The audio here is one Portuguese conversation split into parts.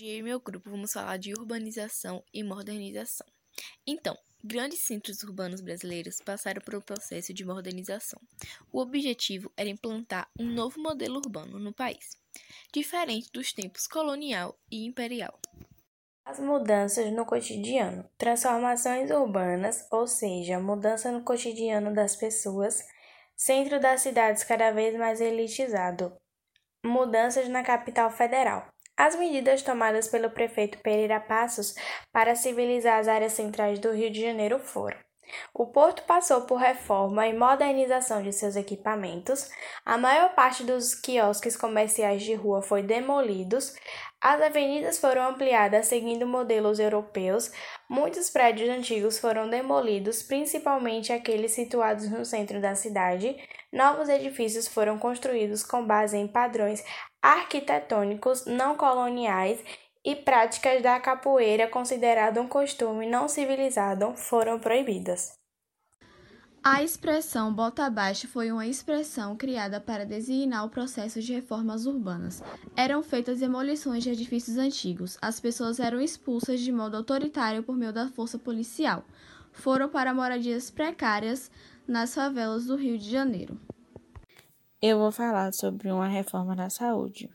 Hoje e meu grupo vamos falar de urbanização e modernização. Então, grandes centros urbanos brasileiros passaram por um processo de modernização. O objetivo era implantar um novo modelo urbano no país, diferente dos tempos colonial e imperial. As mudanças no cotidiano, transformações urbanas, ou seja, mudança no cotidiano das pessoas, centro das cidades cada vez mais elitizado, mudanças na capital federal. As medidas tomadas pelo prefeito Pereira Passos para civilizar as áreas centrais do Rio de Janeiro foram: o porto passou por reforma e modernização de seus equipamentos, a maior parte dos quiosques comerciais de rua foi demolidos, as avenidas foram ampliadas seguindo modelos europeus, muitos prédios antigos foram demolidos, principalmente aqueles situados no centro da cidade, novos edifícios foram construídos com base em padrões arquitetônicos não coloniais e práticas da capoeira, considerado um costume não civilizado, foram proibidas. A expressão bota abaixo foi uma expressão criada para designar o processo de reformas urbanas. Eram feitas demolições de edifícios antigos. As pessoas eram expulsas de modo autoritário por meio da força policial. Foram para moradias precárias nas favelas do Rio de Janeiro. Eu vou falar sobre uma reforma na saúde.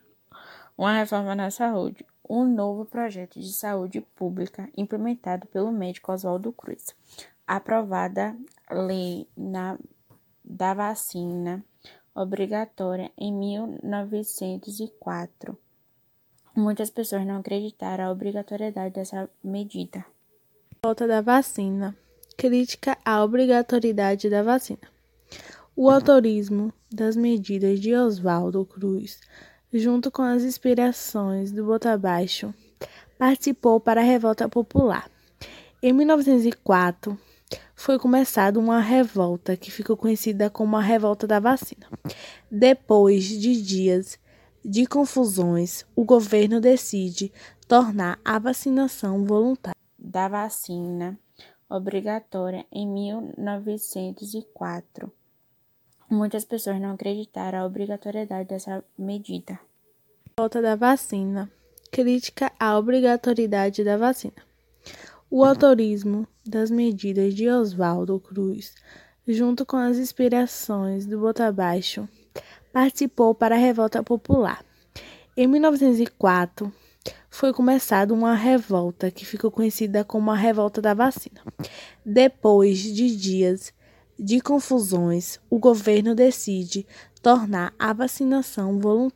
Uma reforma na saúde um novo projeto de saúde pública implementado pelo médico Oswaldo Cruz. Aprovada lei na, da vacina obrigatória em 1904. Muitas pessoas não acreditaram a obrigatoriedade dessa medida. Volta da vacina. Crítica à obrigatoriedade da vacina. O autorismo das medidas de Oswaldo Cruz junto com as inspirações do Botabaixo, participou para a revolta popular. Em 1904, foi começada uma revolta que ficou conhecida como a Revolta da Vacina. Depois de dias de confusões, o governo decide tornar a vacinação voluntária da vacina obrigatória em 1904. Muitas pessoas não acreditaram a obrigatoriedade dessa medida. Volta da vacina. Crítica à obrigatoriedade da vacina. O autorismo das medidas de Oswaldo Cruz, junto com as inspirações do Botabaixo, participou para a revolta popular. Em 1904, foi começada uma revolta que ficou conhecida como a Revolta da Vacina. Depois de dias de confusões, o governo decide tornar a vacinação voluntária.